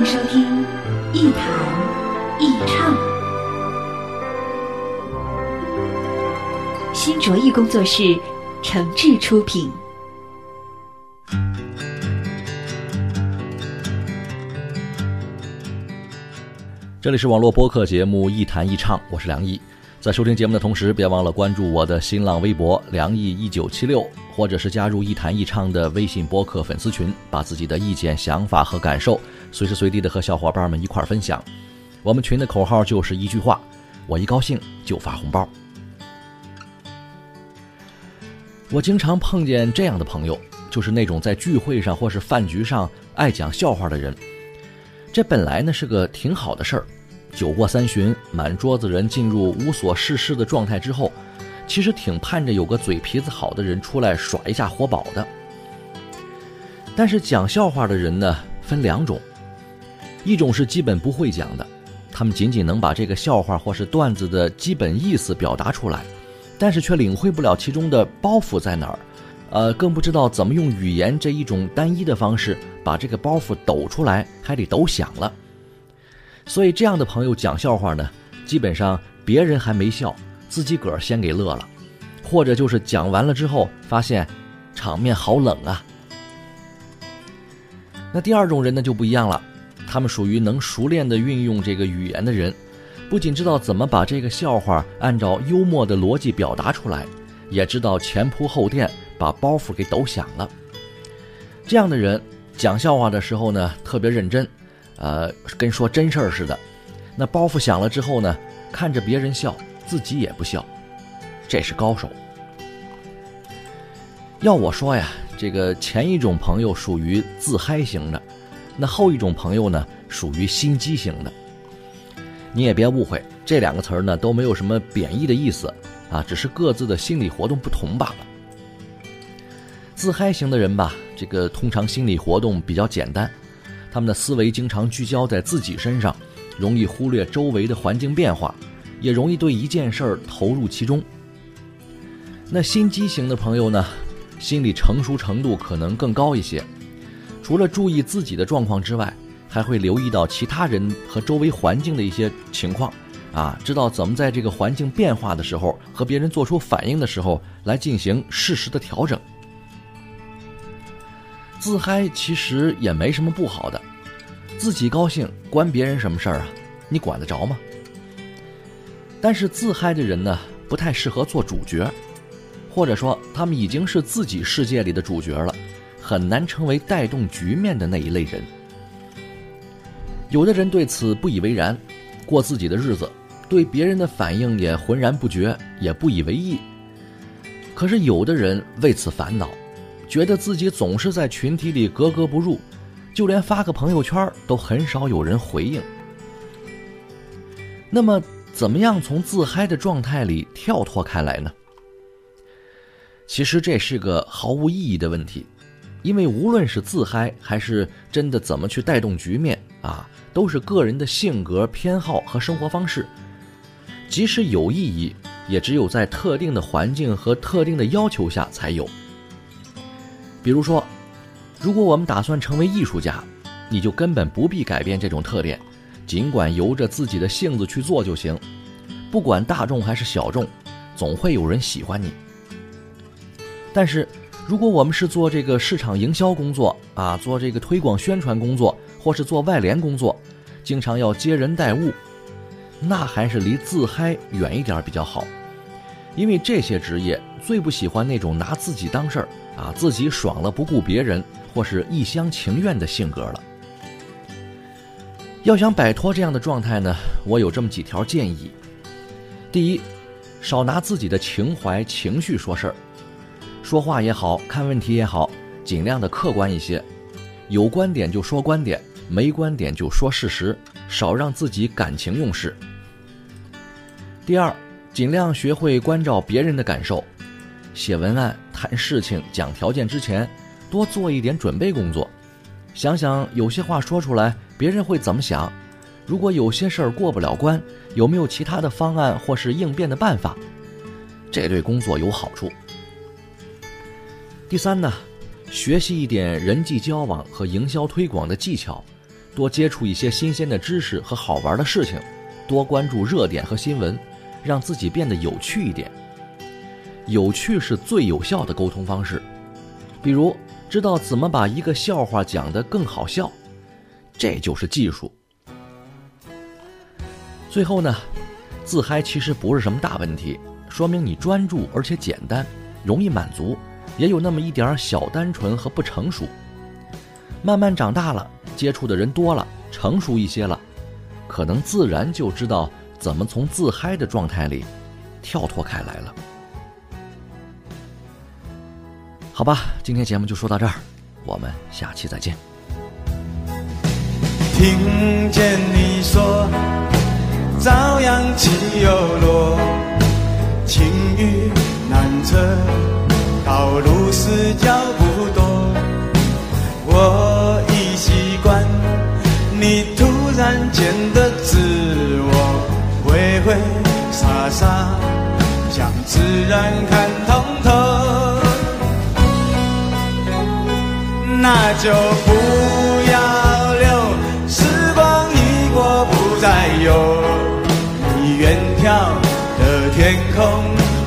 欢迎收听一谈一唱，新卓艺工作室诚挚出品。这里是网络播客节目《一谈一唱》，我是梁毅。在收听节目的同时，别忘了关注我的新浪微博“梁毅一九七六”，或者是加入“一谈一唱”的微信播客粉丝群，把自己的意见、想法和感受随时随地的和小伙伴们一块分享。我们群的口号就是一句话：我一高兴就发红包。我经常碰见这样的朋友，就是那种在聚会上或是饭局上爱讲笑话的人。这本来呢是个挺好的事儿，酒过三巡，满桌子人进入无所事事的状态之后，其实挺盼着有个嘴皮子好的人出来耍一下活宝的。但是讲笑话的人呢，分两种，一种是基本不会讲的，他们仅仅能把这个笑话或是段子的基本意思表达出来，但是却领会不了其中的包袱在哪儿。呃，更不知道怎么用语言这一种单一的方式把这个包袱抖出来，还得抖响了。所以这样的朋友讲笑话呢，基本上别人还没笑，自己个儿先给乐了，或者就是讲完了之后发现场面好冷啊。那第二种人呢就不一样了，他们属于能熟练的运用这个语言的人，不仅知道怎么把这个笑话按照幽默的逻辑表达出来，也知道前铺后垫。把包袱给抖响了。这样的人讲笑话的时候呢，特别认真，呃，跟说真事儿似的。那包袱响了之后呢，看着别人笑，自己也不笑，这是高手。要我说呀，这个前一种朋友属于自嗨型的，那后一种朋友呢，属于心机型的。你也别误会，这两个词儿呢都没有什么贬义的意思啊，只是各自的心理活动不同罢了。自嗨型的人吧，这个通常心理活动比较简单，他们的思维经常聚焦在自己身上，容易忽略周围的环境变化，也容易对一件事儿投入其中。那心机型的朋友呢，心理成熟程度可能更高一些，除了注意自己的状况之外，还会留意到其他人和周围环境的一些情况，啊，知道怎么在这个环境变化的时候和别人做出反应的时候来进行适时的调整。自嗨其实也没什么不好的，自己高兴关别人什么事儿啊？你管得着吗？但是自嗨的人呢，不太适合做主角，或者说他们已经是自己世界里的主角了，很难成为带动局面的那一类人。有的人对此不以为然，过自己的日子，对别人的反应也浑然不觉，也不以为意。可是有的人为此烦恼。觉得自己总是在群体里格格不入，就连发个朋友圈都很少有人回应。那么，怎么样从自嗨的状态里跳脱开来呢？其实这是个毫无意义的问题，因为无论是自嗨还是真的怎么去带动局面啊，都是个人的性格偏好和生活方式。即使有意义，也只有在特定的环境和特定的要求下才有。比如说，如果我们打算成为艺术家，你就根本不必改变这种特点，尽管由着自己的性子去做就行。不管大众还是小众，总会有人喜欢你。但是，如果我们是做这个市场营销工作啊，做这个推广宣传工作，或是做外联工作，经常要接人待物，那还是离自嗨远一点比较好，因为这些职业最不喜欢那种拿自己当事儿。啊，自己爽了不顾别人，或是一厢情愿的性格了。要想摆脱这样的状态呢，我有这么几条建议：第一，少拿自己的情怀、情绪说事儿，说话也好看问题也好，尽量的客观一些，有观点就说观点，没观点就说事实，少让自己感情用事。第二，尽量学会关照别人的感受，写文案、谈事情、讲条件之前，多做一点准备工作，想想有些话说出来，别人会怎么想。如果有些事儿过不了关，有没有其他的方案或是应变的办法？这对工作有好处。第三呢，学习一点人际交往和营销推广的技巧，多接触一些新鲜的知识和好玩的事情，多关注热点和新闻。让自己变得有趣一点，有趣是最有效的沟通方式。比如，知道怎么把一个笑话讲得更好笑，这就是技术。最后呢，自嗨其实不是什么大问题，说明你专注而且简单，容易满足，也有那么一点小单纯和不成熟。慢慢长大了，接触的人多了，成熟一些了，可能自然就知道。怎么从自嗨的状态里跳脱开来了？好吧，今天节目就说到这儿，我们下期再见。听见你说朝阳起又落，晴雨难测，道路是脚不多，我已习惯你突然间的自。挥挥洒洒，将自然看通透，那就不要留。时光一过不再有，你远眺的天空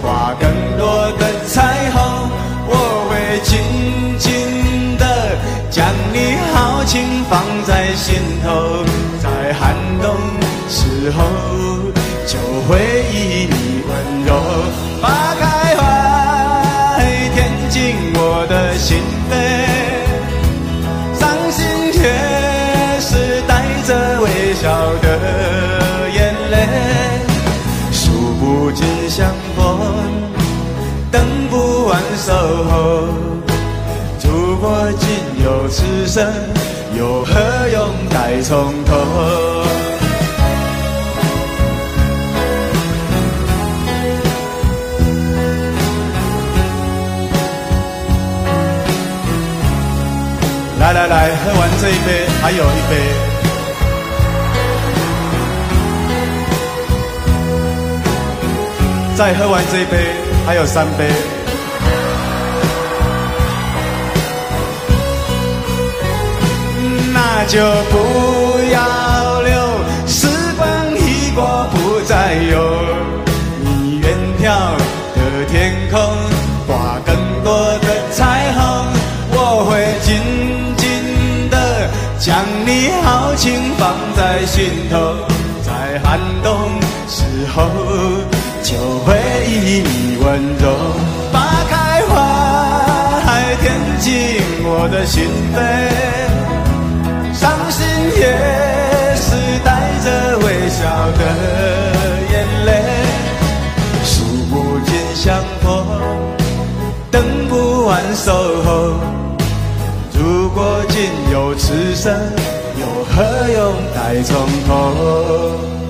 画更多的彩虹，我会紧紧的将你豪情放在心头，在寒冬时候。就回忆你温柔，把开怀，填进我的心扉。伤心却是带着微笑的眼泪，数不尽相逢，等不完守候。如果仅有此生，又何用再从头？来来，喝完这一杯，还有一杯。再喝完这一杯，还有三杯。那就不要留，时光一过不再有。你豪情放在心头，在寒冬时候就回忆你温柔。花开花，填进我的心扉，伤心也是带着微笑的眼泪。数不尽相逢，等不完守候。又何用待从头？